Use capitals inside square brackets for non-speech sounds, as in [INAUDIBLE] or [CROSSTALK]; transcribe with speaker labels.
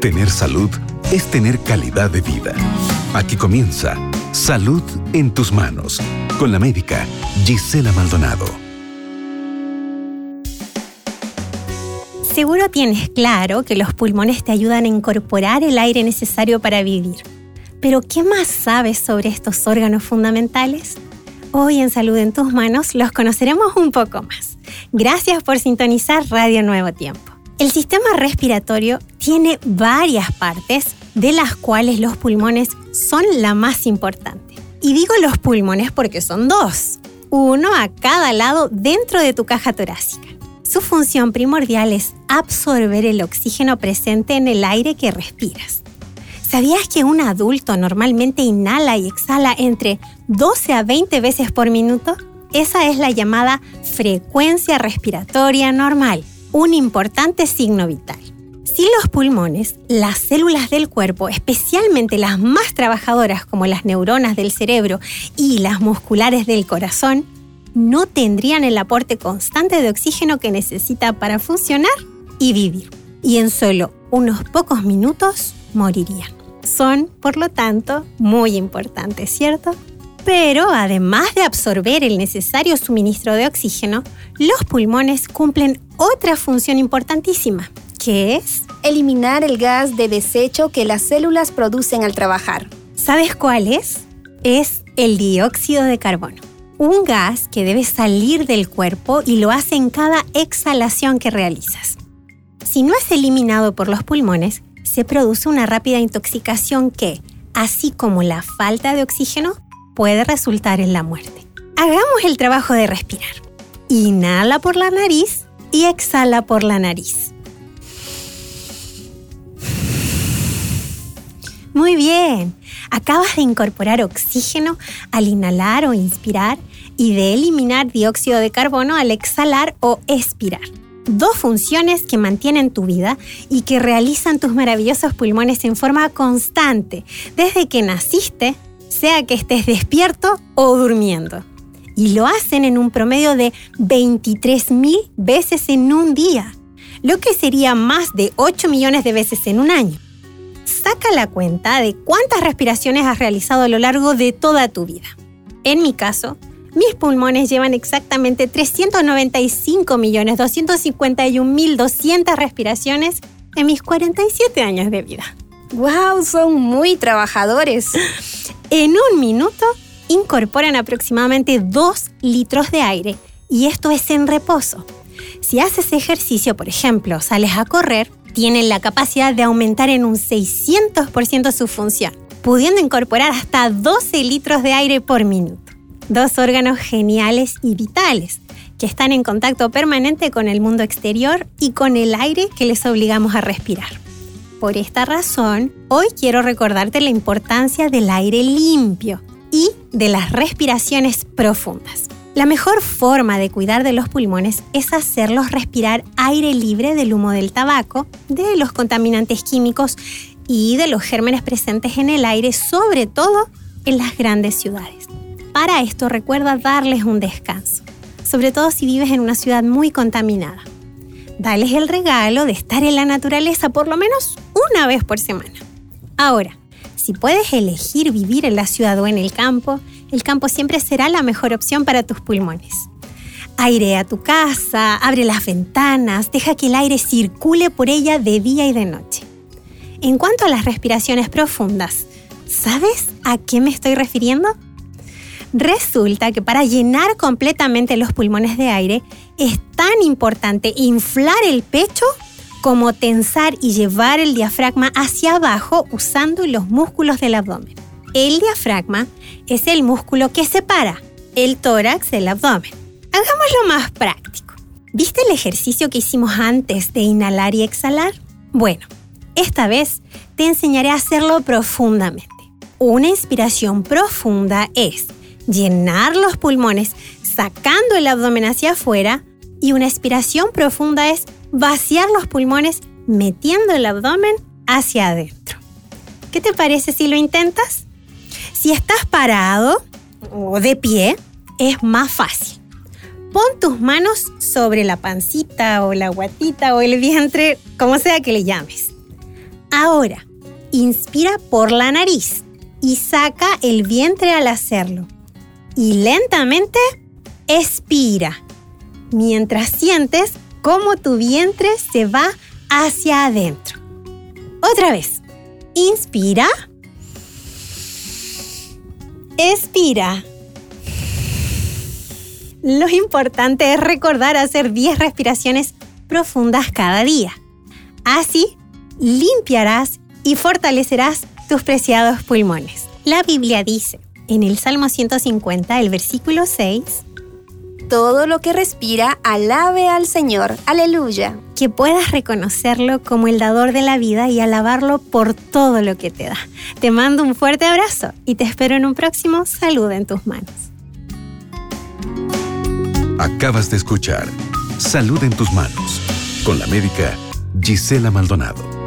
Speaker 1: Tener salud es tener calidad de vida. Aquí comienza Salud en tus manos con la médica Gisela Maldonado.
Speaker 2: Seguro tienes claro que los pulmones te ayudan a incorporar el aire necesario para vivir. Pero ¿qué más sabes sobre estos órganos fundamentales? Hoy en Salud en tus manos los conoceremos un poco más. Gracias por sintonizar Radio Nuevo Tiempo. El sistema respiratorio tiene varias partes, de las cuales los pulmones son la más importante. Y digo los pulmones porque son dos, uno a cada lado dentro de tu caja torácica. Su función primordial es absorber el oxígeno presente en el aire que respiras. ¿Sabías que un adulto normalmente inhala y exhala entre 12 a 20 veces por minuto? Esa es la llamada frecuencia respiratoria normal un importante signo vital. Sin los pulmones, las células del cuerpo, especialmente las más trabajadoras como las neuronas del cerebro y las musculares del corazón, no tendrían el aporte constante de oxígeno que necesita para funcionar y vivir. Y en solo unos pocos minutos morirían. Son, por lo tanto, muy importantes, ¿cierto? Pero además de absorber el necesario suministro de oxígeno, los pulmones cumplen otra función importantísima, que es
Speaker 3: eliminar el gas de desecho que las células producen al trabajar.
Speaker 2: ¿Sabes cuál es? Es el dióxido de carbono, un gas que debe salir del cuerpo y lo hace en cada exhalación que realizas. Si no es eliminado por los pulmones, se produce una rápida intoxicación que, así como la falta de oxígeno, puede resultar en la muerte. Hagamos el trabajo de respirar. Inhala por la nariz y exhala por la nariz. Muy bien. Acabas de incorporar oxígeno al inhalar o inspirar y de eliminar dióxido de carbono al exhalar o expirar. Dos funciones que mantienen tu vida y que realizan tus maravillosos pulmones en forma constante, desde que naciste sea que estés despierto o durmiendo. Y lo hacen en un promedio de 23.000 veces en un día, lo que sería más de 8 millones de veces en un año. Saca la cuenta de cuántas respiraciones has realizado a lo largo de toda tu vida. En mi caso, mis pulmones llevan exactamente 395.251.200 respiraciones en mis 47 años de vida.
Speaker 3: ¡Wow! Son muy trabajadores. [LAUGHS]
Speaker 2: En un minuto incorporan aproximadamente 2 litros de aire y esto es en reposo. Si haces ejercicio, por ejemplo, sales a correr, tienen la capacidad de aumentar en un 600% su función, pudiendo incorporar hasta 12 litros de aire por minuto. Dos órganos geniales y vitales que están en contacto permanente con el mundo exterior y con el aire que les obligamos a respirar. Por esta razón, hoy quiero recordarte la importancia del aire limpio y de las respiraciones profundas. La mejor forma de cuidar de los pulmones es hacerlos respirar aire libre del humo del tabaco, de los contaminantes químicos y de los gérmenes presentes en el aire, sobre todo en las grandes ciudades. Para esto recuerda darles un descanso, sobre todo si vives en una ciudad muy contaminada. Dales el regalo de estar en la naturaleza por lo menos una vez por semana. Ahora, si puedes elegir vivir en la ciudad o en el campo, el campo siempre será la mejor opción para tus pulmones. Airea tu casa, abre las ventanas, deja que el aire circule por ella de día y de noche. En cuanto a las respiraciones profundas, ¿sabes a qué me estoy refiriendo? Resulta que para llenar completamente los pulmones de aire es tan importante inflar el pecho como tensar y llevar el diafragma hacia abajo usando los músculos del abdomen. El diafragma es el músculo que separa el tórax del abdomen. Hagámoslo más práctico. ¿Viste el ejercicio que hicimos antes de inhalar y exhalar? Bueno, esta vez te enseñaré a hacerlo profundamente. Una inspiración profunda es llenar los pulmones sacando el abdomen hacia afuera y una expiración profunda es vaciar los pulmones metiendo el abdomen hacia adentro. ¿Qué te parece si lo intentas? Si estás parado o de pie, es más fácil. Pon tus manos sobre la pancita o la guatita o el vientre, como sea que le llames. Ahora, inspira por la nariz y saca el vientre al hacerlo. Y lentamente expira, mientras sientes cómo tu vientre se va hacia adentro. Otra vez, inspira, expira. Lo importante es recordar hacer 10 respiraciones profundas cada día. Así, limpiarás y fortalecerás tus preciados pulmones. La Biblia dice en el Salmo 150, el versículo 6,
Speaker 3: Todo lo que respira, alabe al Señor. Aleluya.
Speaker 2: que puedas reconocerlo como el dador de la vida y alabarlo por todo lo que te da. Te mando un fuerte abrazo y te espero en un próximo Salud en tus manos.
Speaker 1: Acabas de escuchar Salud en tus manos con la médica Gisela Maldonado.